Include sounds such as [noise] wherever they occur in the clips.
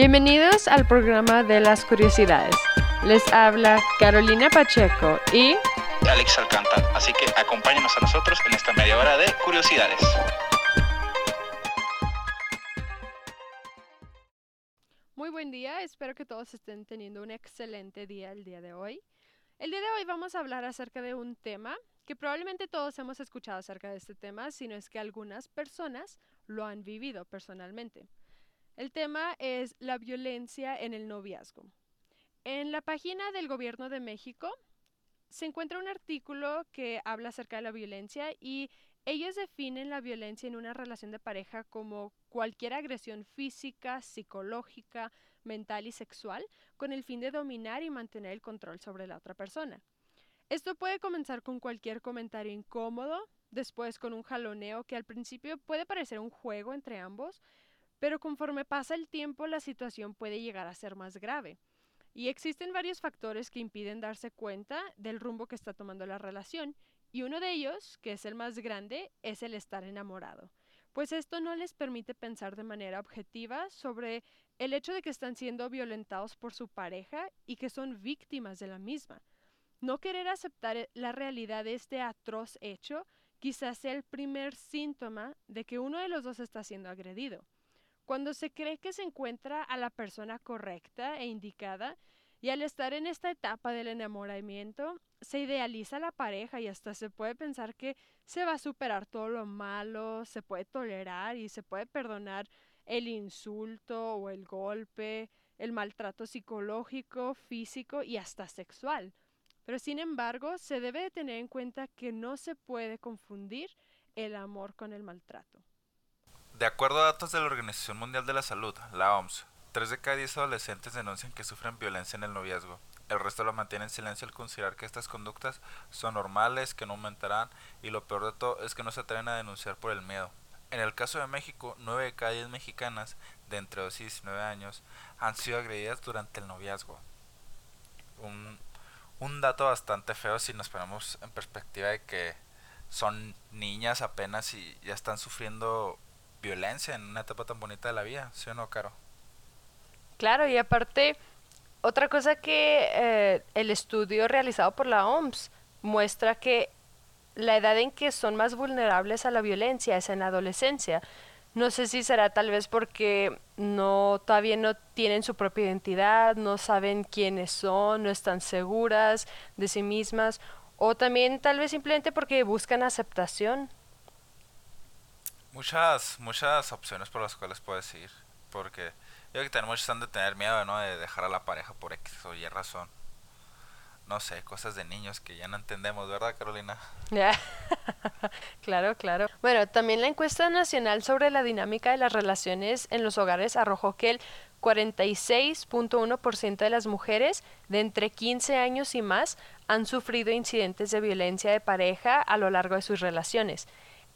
Bienvenidos al programa de las curiosidades. Les habla Carolina Pacheco y Alex Alcántara. Así que acompáñenos a nosotros en esta media hora de curiosidades. Muy buen día, espero que todos estén teniendo un excelente día el día de hoy. El día de hoy vamos a hablar acerca de un tema que probablemente todos hemos escuchado acerca de este tema, sino es que algunas personas lo han vivido personalmente. El tema es la violencia en el noviazgo. En la página del Gobierno de México se encuentra un artículo que habla acerca de la violencia y ellos definen la violencia en una relación de pareja como cualquier agresión física, psicológica, mental y sexual con el fin de dominar y mantener el control sobre la otra persona. Esto puede comenzar con cualquier comentario incómodo, después con un jaloneo que al principio puede parecer un juego entre ambos, pero conforme pasa el tiempo la situación puede llegar a ser más grave. Y existen varios factores que impiden darse cuenta del rumbo que está tomando la relación, y uno de ellos, que es el más grande, es el estar enamorado, pues esto no les permite pensar de manera objetiva sobre el hecho de que están siendo violentados por su pareja y que son víctimas de la misma. No querer aceptar e, la realidad de este atroz hecho quizás sea el primer síntoma de que uno de los dos está siendo agredido. Cuando se cree que se encuentra a la persona correcta e indicada, y al estar en esta etapa del enamoramiento, se idealiza la pareja y hasta se puede pensar que se va a superar todo lo malo, se puede tolerar y se puede perdonar el insulto o el golpe, el maltrato psicológico, físico y hasta sexual. Pero sin embargo, se debe de tener en cuenta que no se puede confundir el amor con el maltrato. De acuerdo a datos de la Organización Mundial de la Salud, la OMS, 3 de cada 10 adolescentes denuncian que sufren violencia en el noviazgo. El resto lo mantiene en silencio al considerar que estas conductas son normales, que no aumentarán y lo peor de todo es que no se atreven a denunciar por el miedo. En el caso de México, 9 de cada 10 mexicanas de entre 2 y 19 años han sido agredidas durante el noviazgo. Un, un dato bastante feo si nos ponemos en perspectiva de que son niñas apenas y ya están sufriendo violencia en una etapa tan bonita de la vida, ¿sí o no, Caro? Claro, y aparte, otra cosa que eh, el estudio realizado por la OMS muestra que la edad en que son más vulnerables a la violencia es en la adolescencia. No sé si será tal vez porque no todavía no tienen su propia identidad, no saben quiénes son, no están seguras de sí mismas o también tal vez simplemente porque buscan aceptación muchas, muchas opciones por las cuales puedes ir. Porque yo creo que tenemos están de tener miedo, ¿no? De dejar a la pareja por X o Y razón. No sé, cosas de niños que ya no entendemos, ¿verdad, Carolina? [laughs] claro, claro. Bueno, también la encuesta nacional sobre la dinámica de las relaciones en los hogares arrojó que el 46.1% de las mujeres de entre 15 años y más han sufrido incidentes de violencia de pareja a lo largo de sus relaciones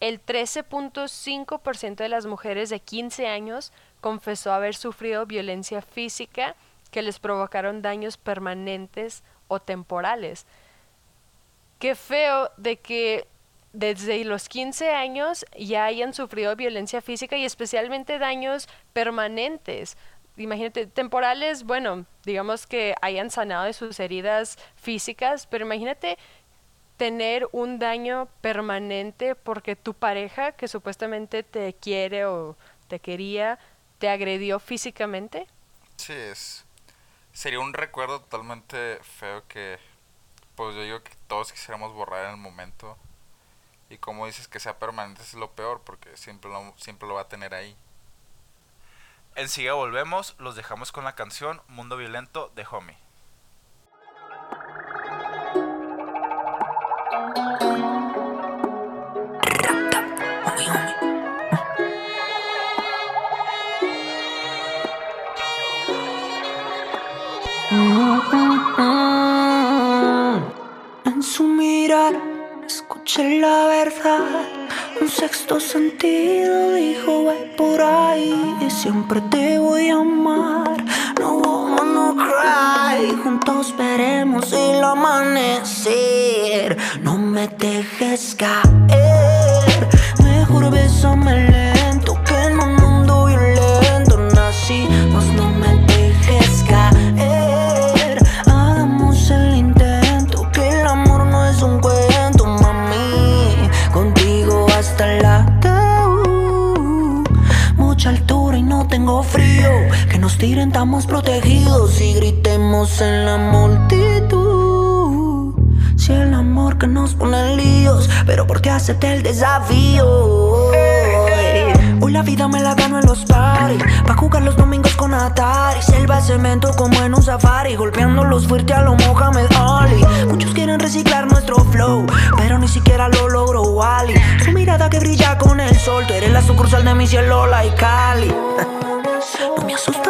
el 13.5% de las mujeres de 15 años confesó haber sufrido violencia física que les provocaron daños permanentes o temporales. Qué feo de que desde los 15 años ya hayan sufrido violencia física y especialmente daños permanentes. Imagínate, temporales, bueno, digamos que hayan sanado de sus heridas físicas, pero imagínate tener un daño permanente porque tu pareja que supuestamente te quiere o te quería te agredió físicamente? Sí, es sería un recuerdo totalmente feo que pues yo digo que todos quisiéramos borrar en el momento. Y como dices que sea permanente es lo peor porque siempre lo, siempre lo va a tener ahí. Enseguida volvemos, los dejamos con la canción Mundo Violento de Homie. En su mirar escuché la verdad. Un sexto sentido dijo, ve por ahí y siempre te voy a amar. No woman, no cry. Juntos veremos el amanecer. No me dejes caer. Mejor bésame Tiren, estamos protegidos y gritemos en la multitud. Si el amor que nos pone en líos, pero porque acepté el desafío. Hoy la vida me la gano en los paris Pa' jugar los domingos con Atari. Selva cemento como en un safari Golpeando los fuertes a lo Mohamed Ali. Muchos quieren reciclar nuestro flow Pero ni siquiera lo logro Wally. Su mirada que brilla con el sol Tú eres la sucursal de mi cielo, y Cali [laughs] No me asustan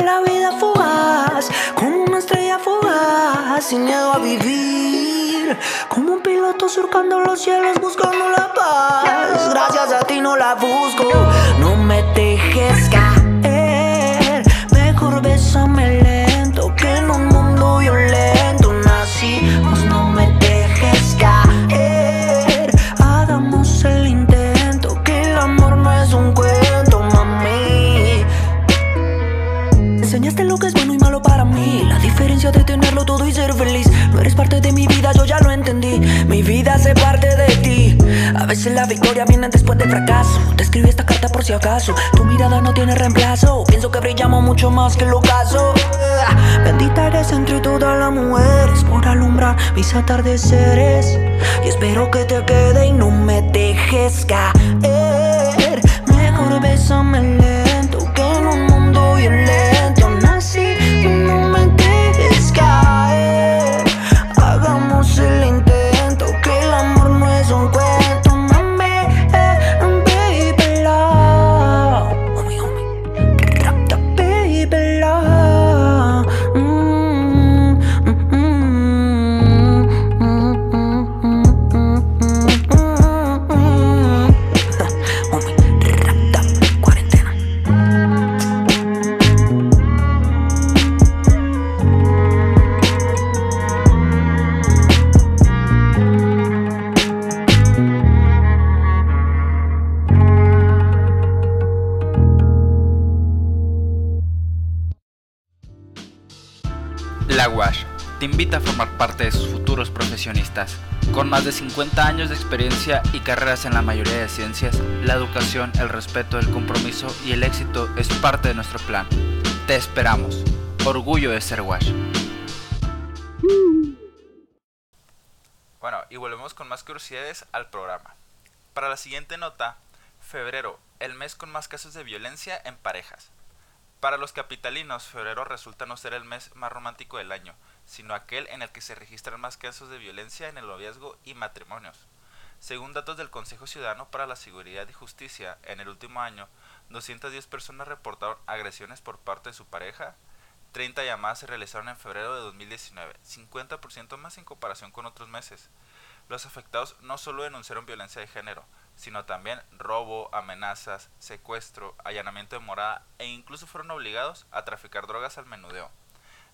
la vida fugaz Como una estrella fugaz Sin miedo a vivir como un piloto surcando los cielos buscando la paz. Gracias a ti no la busco, no me dejes caer. Mejor bésame eres parte de mi vida, yo ya lo entendí. Mi vida hace parte de ti. A veces la victoria viene después del fracaso. Te escribí esta carta por si acaso. Tu mirada no tiene reemplazo. Pienso que brillamos mucho más que el ocaso. Bendita eres entre todas las mujeres por alumbrar mis atardeceres. Y espero que te quede y no me dejes caer. 50 años de experiencia y carreras en la mayoría de ciencias, la educación, el respeto, el compromiso y el éxito es parte de nuestro plan. Te esperamos. Orgullo de ser WASH. Bueno, y volvemos con más curiosidades al programa. Para la siguiente nota, febrero, el mes con más casos de violencia en parejas. Para los capitalinos, febrero resulta no ser el mes más romántico del año, sino aquel en el que se registran más casos de violencia en el noviazgo y matrimonios. Según datos del Consejo Ciudadano para la Seguridad y Justicia, en el último año, 210 personas reportaron agresiones por parte de su pareja, 30 llamadas se realizaron en febrero de 2019, 50% más en comparación con otros meses. Los afectados no solo denunciaron violencia de género, sino también robo, amenazas, secuestro, allanamiento de morada e incluso fueron obligados a traficar drogas al menudeo.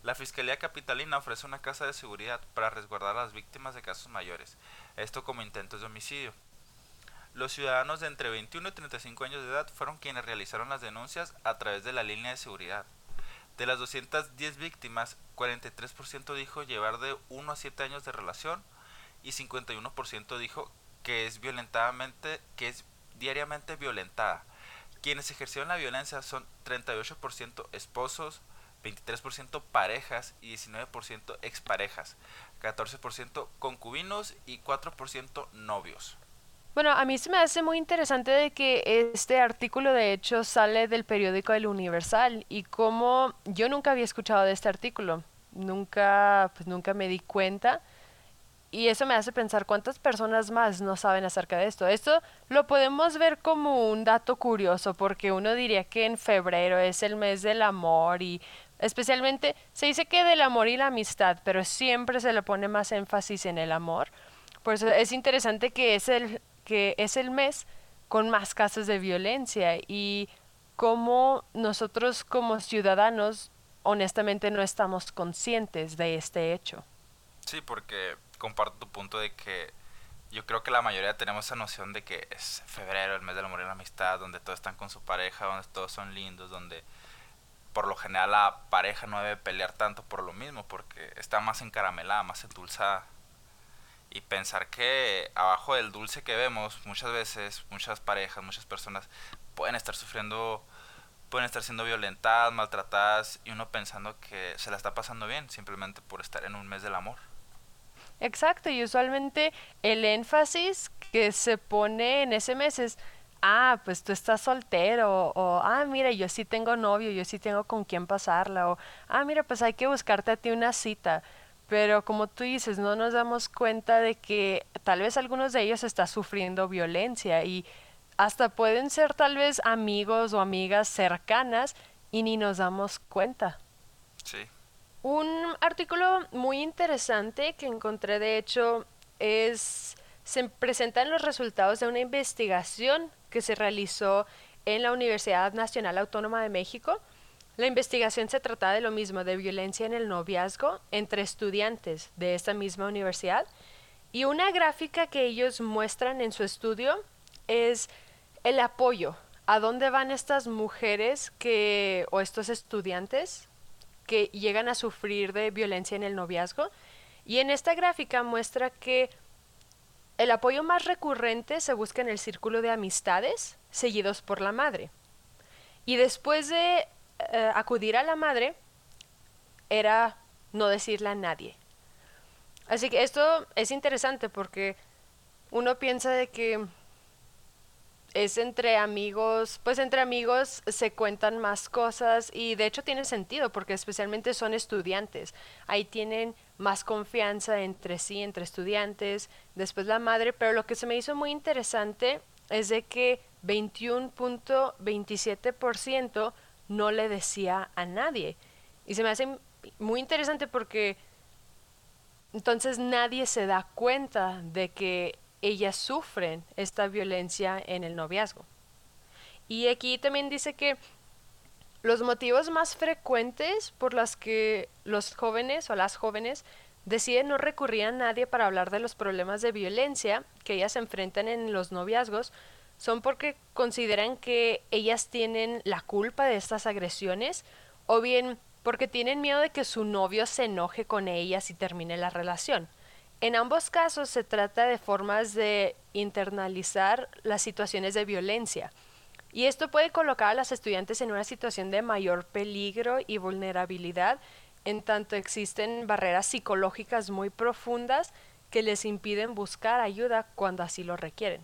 La Fiscalía Capitalina ofrece una casa de seguridad para resguardar a las víctimas de casos mayores, esto como intentos de homicidio. Los ciudadanos de entre 21 y 35 años de edad fueron quienes realizaron las denuncias a través de la línea de seguridad. De las 210 víctimas, 43% dijo llevar de 1 a 7 años de relación y 51% dijo que es violentadamente, que es diariamente violentada. Quienes ejercieron la violencia son 38% esposos, 23% parejas y 19% exparejas, 14% concubinos y 4% novios. Bueno, a mí se me hace muy interesante de que este artículo de hecho sale del periódico El Universal y como yo nunca había escuchado de este artículo, nunca, pues nunca me di cuenta y eso me hace pensar cuántas personas más no saben acerca de esto. Esto lo podemos ver como un dato curioso porque uno diría que en febrero es el mes del amor y especialmente se dice que del amor y la amistad, pero siempre se le pone más énfasis en el amor. Por eso es interesante que es el que es el mes con más casos de violencia y cómo nosotros como ciudadanos honestamente no estamos conscientes de este hecho. Sí, porque comparto tu punto de que yo creo que la mayoría tenemos esa noción de que es febrero, el mes del amor y la amistad, donde todos están con su pareja, donde todos son lindos, donde por lo general la pareja no debe pelear tanto por lo mismo, porque está más encaramelada, más endulzada. Y pensar que abajo del dulce que vemos, muchas veces, muchas parejas, muchas personas pueden estar sufriendo, pueden estar siendo violentadas, maltratadas y uno pensando que se la está pasando bien simplemente por estar en un mes del amor. Exacto, y usualmente el énfasis que se pone en ese mes es, ah, pues tú estás soltero, o ah, mira, yo sí tengo novio, yo sí tengo con quién pasarla, o ah, mira, pues hay que buscarte a ti una cita. Pero como tú dices, no nos damos cuenta de que tal vez algunos de ellos están sufriendo violencia y hasta pueden ser tal vez amigos o amigas cercanas y ni nos damos cuenta. Sí. Un artículo muy interesante que encontré, de hecho, es se presentan los resultados de una investigación que se realizó en la Universidad Nacional Autónoma de México. La investigación se trata de lo mismo, de violencia en el noviazgo entre estudiantes de esta misma universidad. Y una gráfica que ellos muestran en su estudio es el apoyo. ¿A dónde van estas mujeres que, o estos estudiantes que llegan a sufrir de violencia en el noviazgo? Y en esta gráfica muestra que el apoyo más recurrente se busca en el círculo de amistades, seguidos por la madre. Y después de eh, acudir a la madre, era no decirle a nadie. Así que esto es interesante porque uno piensa de que es entre amigos, pues entre amigos se cuentan más cosas y de hecho tiene sentido porque especialmente son estudiantes. Ahí tienen más confianza entre sí, entre estudiantes, después la madre, pero lo que se me hizo muy interesante es de que 21.27% no le decía a nadie. Y se me hace muy interesante porque entonces nadie se da cuenta de que ellas sufren esta violencia en el noviazgo. Y aquí también dice que los motivos más frecuentes por los que los jóvenes o las jóvenes deciden no recurrir a nadie para hablar de los problemas de violencia que ellas enfrentan en los noviazgos son porque consideran que ellas tienen la culpa de estas agresiones o bien porque tienen miedo de que su novio se enoje con ellas y termine la relación. En ambos casos se trata de formas de internalizar las situaciones de violencia. Y esto puede colocar a las estudiantes en una situación de mayor peligro y vulnerabilidad, en tanto existen barreras psicológicas muy profundas que les impiden buscar ayuda cuando así lo requieren.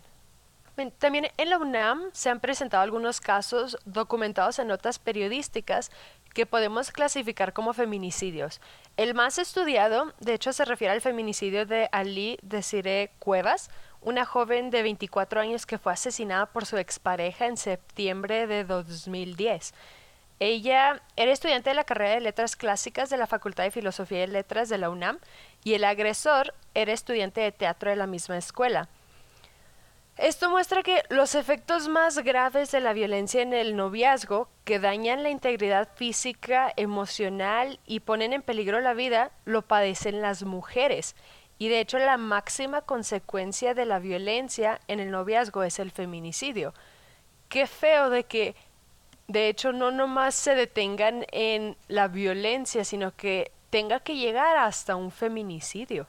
También en la UNAM se han presentado algunos casos documentados en notas periodísticas que podemos clasificar como feminicidios. El más estudiado, de hecho, se refiere al feminicidio de Ali Desiree Cuevas, una joven de 24 años que fue asesinada por su expareja en septiembre de 2010. Ella era estudiante de la carrera de Letras Clásicas de la Facultad de Filosofía y Letras de la UNAM y el agresor era estudiante de teatro de la misma escuela. Esto muestra que los efectos más graves de la violencia en el noviazgo, que dañan la integridad física, emocional y ponen en peligro la vida, lo padecen las mujeres. Y de hecho la máxima consecuencia de la violencia en el noviazgo es el feminicidio. Qué feo de que de hecho no nomás se detengan en la violencia, sino que tenga que llegar hasta un feminicidio.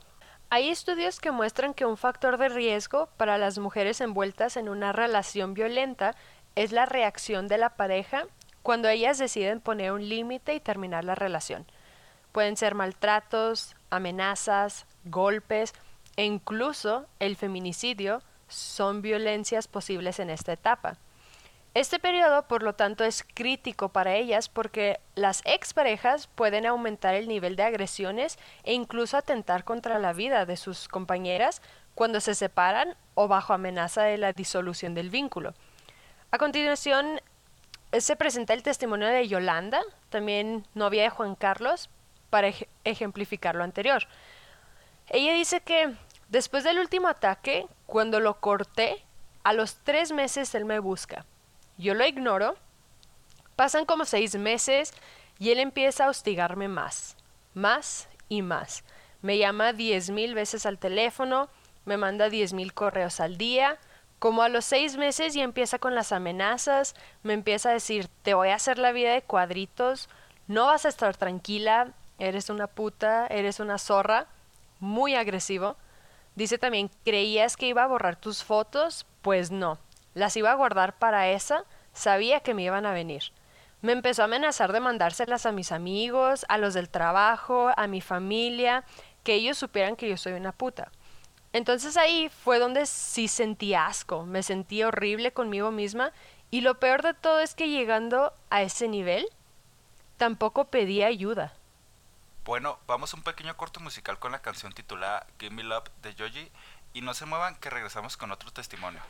Hay estudios que muestran que un factor de riesgo para las mujeres envueltas en una relación violenta es la reacción de la pareja cuando ellas deciden poner un límite y terminar la relación. Pueden ser maltratos, amenazas, golpes e incluso el feminicidio son violencias posibles en esta etapa. Este periodo, por lo tanto, es crítico para ellas porque las exparejas pueden aumentar el nivel de agresiones e incluso atentar contra la vida de sus compañeras cuando se separan o bajo amenaza de la disolución del vínculo. A continuación, se presenta el testimonio de Yolanda, también novia de Juan Carlos, para ejemplificar lo anterior. Ella dice que después del último ataque, cuando lo corté, a los tres meses él me busca yo lo ignoro. Pasan como seis meses y él empieza a hostigarme más, más y más. Me llama diez mil veces al teléfono, me manda diez mil correos al día. Como a los seis meses ya empieza con las amenazas, me empieza a decir, te voy a hacer la vida de cuadritos, no vas a estar tranquila, eres una puta, eres una zorra, muy agresivo. Dice también, ¿creías que iba a borrar tus fotos? Pues no, las iba a guardar para esa, sabía que me iban a venir. Me empezó a amenazar de mandárselas a mis amigos, a los del trabajo, a mi familia, que ellos supieran que yo soy una puta. Entonces ahí fue donde sí sentí asco, me sentí horrible conmigo misma y lo peor de todo es que llegando a ese nivel, tampoco pedí ayuda. Bueno, vamos a un pequeño corto musical con la canción titulada Give Me Love de Joji y no se muevan que regresamos con otro testimonio.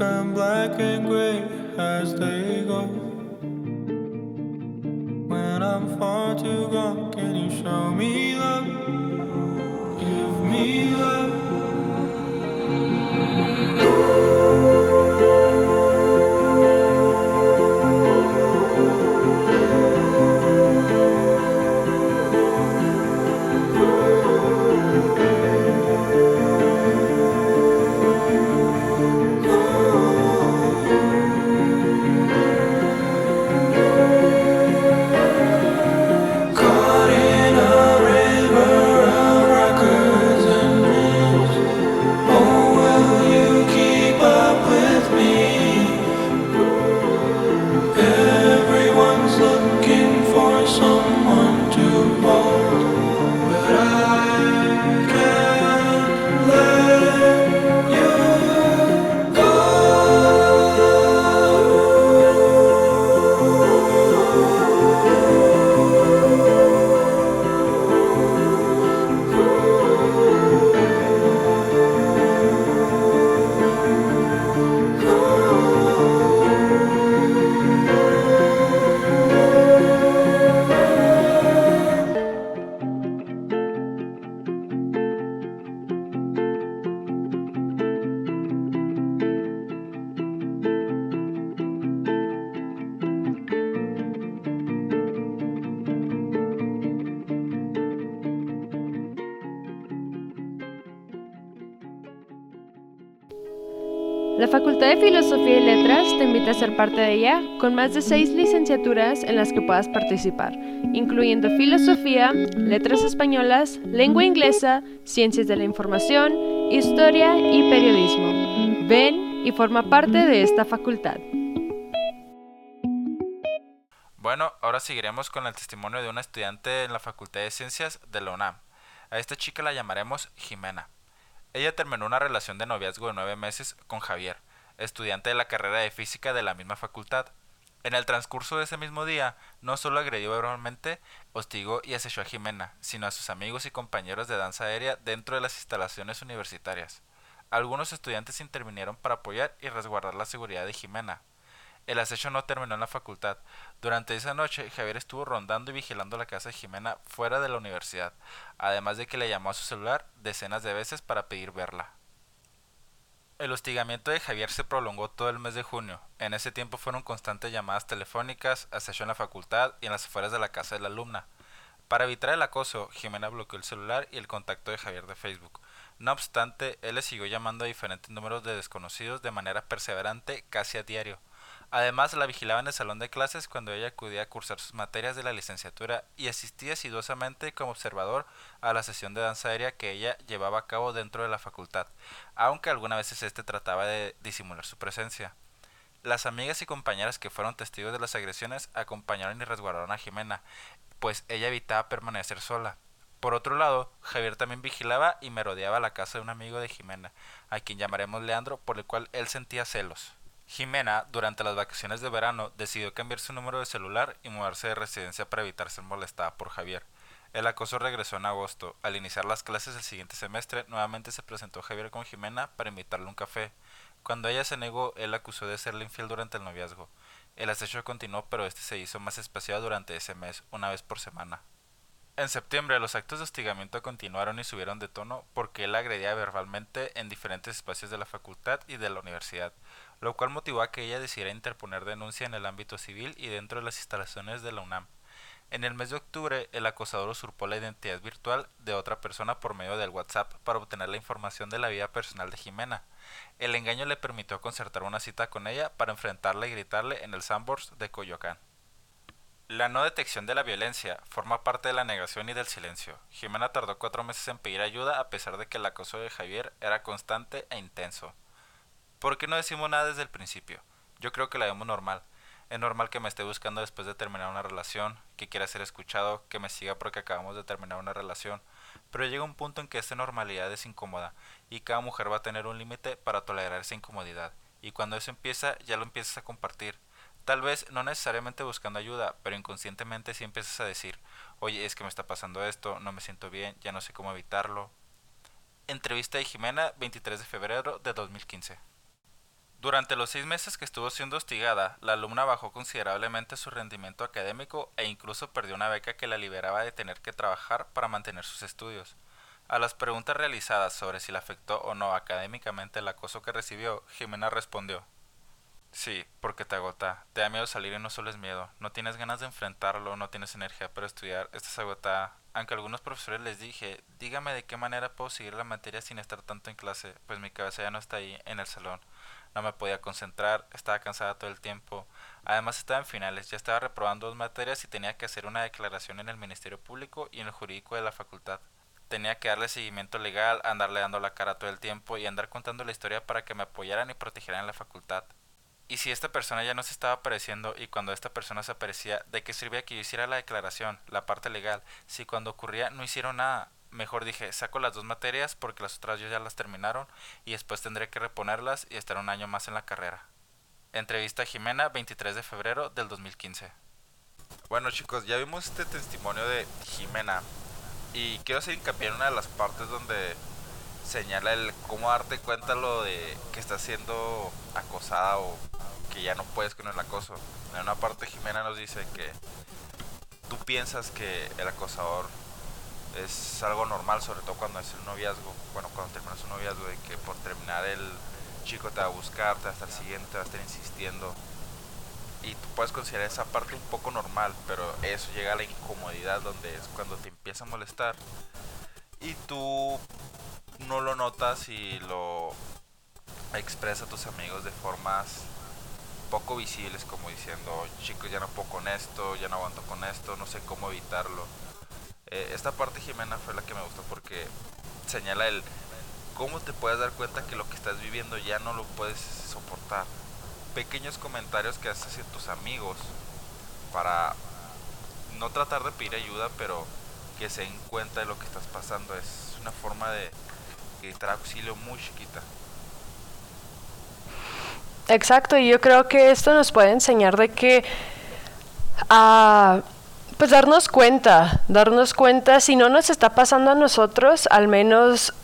turn black and gray as they go. When I'm far too gone, can you show me? Facultad de Filosofía y Letras te invita a ser parte de ella con más de seis licenciaturas en las que puedas participar, incluyendo Filosofía, Letras Españolas, Lengua Inglesa, Ciencias de la Información, Historia y Periodismo. Ven y forma parte de esta facultad. Bueno, ahora seguiremos con el testimonio de una estudiante en la Facultad de Ciencias de la UNAM. A esta chica la llamaremos Jimena. Ella terminó una relación de noviazgo de nueve meses con Javier, estudiante de la carrera de física de la misma facultad. En el transcurso de ese mismo día, no solo agredió verbalmente, hostigó y acechó a Jimena, sino a sus amigos y compañeros de danza aérea dentro de las instalaciones universitarias. Algunos estudiantes intervinieron para apoyar y resguardar la seguridad de Jimena. El acecho no terminó en la facultad. Durante esa noche, Javier estuvo rondando y vigilando la casa de Jimena fuera de la universidad, además de que le llamó a su celular decenas de veces para pedir verla. El hostigamiento de Javier se prolongó todo el mes de junio. En ese tiempo fueron constantes llamadas telefónicas, acecho en la facultad y en las afueras de la casa de la alumna. Para evitar el acoso, Jimena bloqueó el celular y el contacto de Javier de Facebook. No obstante, él le siguió llamando a diferentes números de desconocidos de manera perseverante casi a diario. Además, la vigilaba en el salón de clases cuando ella acudía a cursar sus materias de la licenciatura y asistía asiduosamente como observador a la sesión de danza aérea que ella llevaba a cabo dentro de la facultad, aunque algunas veces éste trataba de disimular su presencia. Las amigas y compañeras que fueron testigos de las agresiones acompañaron y resguardaron a Jimena, pues ella evitaba permanecer sola. Por otro lado, Javier también vigilaba y merodeaba la casa de un amigo de Jimena, a quien llamaremos Leandro, por el cual él sentía celos. Jimena, durante las vacaciones de verano, decidió cambiar su número de celular y mudarse de residencia para evitar ser molestada por Javier. El acoso regresó en agosto. Al iniciar las clases del siguiente semestre, nuevamente se presentó Javier con Jimena para invitarle un café. Cuando ella se negó, él acusó de serle infiel durante el noviazgo. El acecho continuó, pero este se hizo más espaciado durante ese mes, una vez por semana. En septiembre, los actos de hostigamiento continuaron y subieron de tono porque él agredía verbalmente en diferentes espacios de la facultad y de la universidad lo cual motivó a que ella decidiera interponer denuncia en el ámbito civil y dentro de las instalaciones de la UNAM. En el mes de octubre, el acosador usurpó la identidad virtual de otra persona por medio del WhatsApp para obtener la información de la vida personal de Jimena. El engaño le permitió concertar una cita con ella para enfrentarla y gritarle en el Sandbox de Coyoacán. La no detección de la violencia forma parte de la negación y del silencio. Jimena tardó cuatro meses en pedir ayuda a pesar de que el acoso de Javier era constante e intenso. ¿Por qué no decimos nada desde el principio? Yo creo que la vemos normal. Es normal que me esté buscando después de terminar una relación, que quiera ser escuchado, que me siga porque acabamos de terminar una relación. Pero llega un punto en que esta normalidad es incómoda y cada mujer va a tener un límite para tolerar esa incomodidad. Y cuando eso empieza, ya lo empiezas a compartir. Tal vez no necesariamente buscando ayuda, pero inconscientemente sí empiezas a decir, oye, es que me está pasando esto, no me siento bien, ya no sé cómo evitarlo. Entrevista de Jimena, 23 de febrero de 2015. Durante los seis meses que estuvo siendo hostigada, la alumna bajó considerablemente su rendimiento académico e incluso perdió una beca que la liberaba de tener que trabajar para mantener sus estudios. A las preguntas realizadas sobre si le afectó o no académicamente el acoso que recibió, Jimena respondió Sí, porque te agota, te da miedo salir y no solo es miedo, no tienes ganas de enfrentarlo, no tienes energía para estudiar, estás agotada. Aunque a algunos profesores les dije, dígame de qué manera puedo seguir la materia sin estar tanto en clase, pues mi cabeza ya no está ahí en el salón no me podía concentrar, estaba cansada todo el tiempo. Además estaba en finales, ya estaba reprobando dos materias y tenía que hacer una declaración en el Ministerio Público y en el jurídico de la facultad. Tenía que darle seguimiento legal, andarle dando la cara todo el tiempo y andar contando la historia para que me apoyaran y protegieran la facultad. Y si esta persona ya no se estaba apareciendo y cuando esta persona se aparecía, ¿de qué servía que yo hiciera la declaración, la parte legal, si cuando ocurría no hicieron nada? Mejor dije, saco las dos materias porque las otras ya las terminaron y después tendré que reponerlas y estar un año más en la carrera. Entrevista a Jimena, 23 de febrero del 2015. Bueno chicos, ya vimos este testimonio de Jimena y quiero hacer hincapié en una de las partes donde señala el cómo darte cuenta lo de que está siendo acosada o que ya no puedes con el acoso. En una parte Jimena nos dice que tú piensas que el acosador es algo normal, sobre todo cuando es un noviazgo, bueno, cuando terminas un noviazgo, de que por terminar el chico te va a buscar, te va a estar siguiendo, te va a estar insistiendo. Y tú puedes considerar esa parte un poco normal, pero eso llega a la incomodidad donde es cuando te empieza a molestar y tú no lo notas y lo expresa a tus amigos de formas poco visibles, como diciendo, chicos, ya no puedo con esto, ya no aguanto con esto, no sé cómo evitarlo eh, esta parte Jimena fue la que me gustó porque señala el cómo te puedes dar cuenta que lo que estás viviendo ya no lo puedes soportar. Pequeños comentarios que haces hacia tus amigos para no tratar de pedir ayuda, pero que se den cuenta de lo que estás pasando. Es una forma de gritar auxilio muy chiquita. Exacto, y yo creo que esto nos puede enseñar de que a pues darnos cuenta, darnos cuenta, si no nos está pasando a nosotros, al menos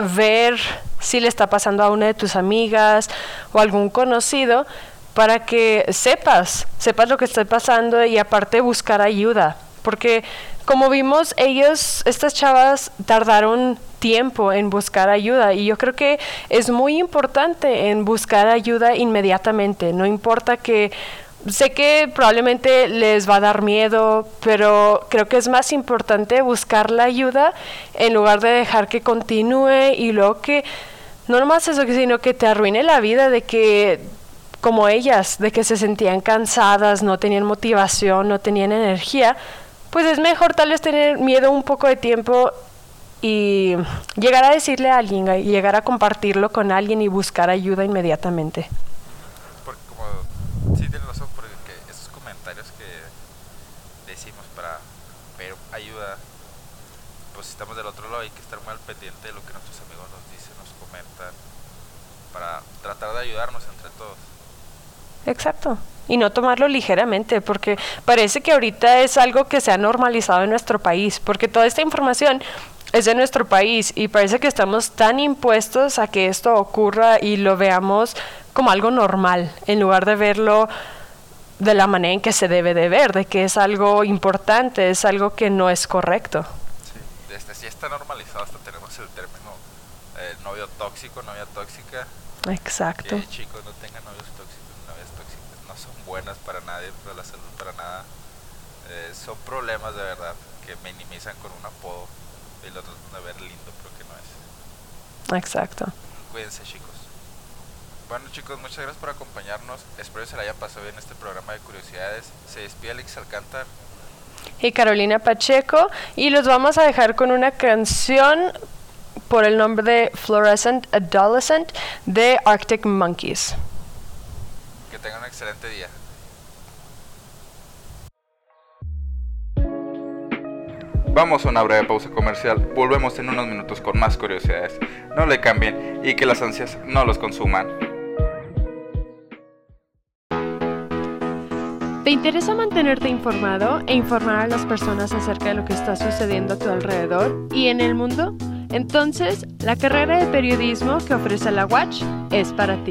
ver si le está pasando a una de tus amigas o algún conocido, para que sepas, sepas lo que está pasando y aparte buscar ayuda. Porque como vimos, ellos, estas chavas tardaron tiempo en buscar ayuda y yo creo que es muy importante en buscar ayuda inmediatamente. No importa que sé que probablemente les va a dar miedo, pero creo que es más importante buscar la ayuda en lugar de dejar que continúe y luego que no nomás eso, sino que te arruine la vida de que como ellas, de que se sentían cansadas, no tenían motivación, no tenían energía, pues es mejor tal vez tener miedo un poco de tiempo y llegar a decirle a alguien, llegar a compartirlo con alguien y buscar ayuda inmediatamente. Porque como, sí tienes razón, porque esos comentarios que decimos para ver ayuda, pues estamos del otro lado hay que estar muy al pendiente de lo que nuestros amigos nos dicen, nos comentan, para tratar de ayudarnos entre todos. Exacto. Y no tomarlo ligeramente, porque parece que ahorita es algo que se ha normalizado en nuestro país, porque toda esta información es de nuestro país y parece que estamos tan impuestos a que esto ocurra y lo veamos como algo normal, en lugar de verlo de la manera en que se debe de ver, de que es algo importante, es algo que no es correcto. Sí, este, sí está normalizado, hasta tenemos el término eh, novio tóxico, novia tóxica. Exacto. Que chicos no tengan novios tóxicos, novias tóxicas, no son buenas para nadie, para la salud, para nada. Eh, son problemas de verdad que minimizan con un apodo y lo tratan de ver lindo, pero que no es. Exacto. Cuídense, chicos. Bueno, chicos, muchas gracias por acompañarnos. Espero que se le haya pasado bien este programa de curiosidades. Se despide Alex Alcántar. Y Carolina Pacheco. Y los vamos a dejar con una canción por el nombre de Fluorescent Adolescent de Arctic Monkeys. Que tengan un excelente día. Vamos a una breve pausa comercial. Volvemos en unos minutos con más curiosidades. No le cambien y que las ansias no los consuman. ¿Te interesa mantenerte informado e informar a las personas acerca de lo que está sucediendo a tu alrededor y en el mundo? Entonces, la carrera de periodismo que ofrece la Watch es para ti.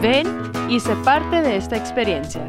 Ven y sé parte de esta experiencia.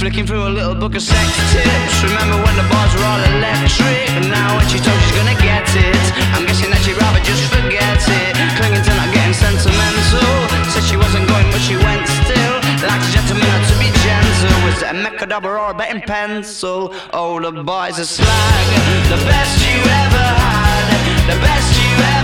Flicking through a little book of sex tips. Remember when the bars were all electric? And now when she told she's gonna get it, I'm guessing that she'd rather just forget it. Clinging to not getting sentimental. Said she wasn't going, but she went still. Like a gentleman to be gentle. Was it a mechadabra or a betting pencil? Oh, the boys are slag. The best you ever had. The best you ever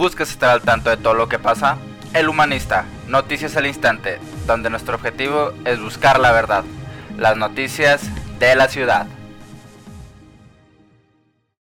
buscas estar al tanto de todo lo que pasa. El Humanista, noticias al instante, donde nuestro objetivo es buscar la verdad. Las noticias de la ciudad.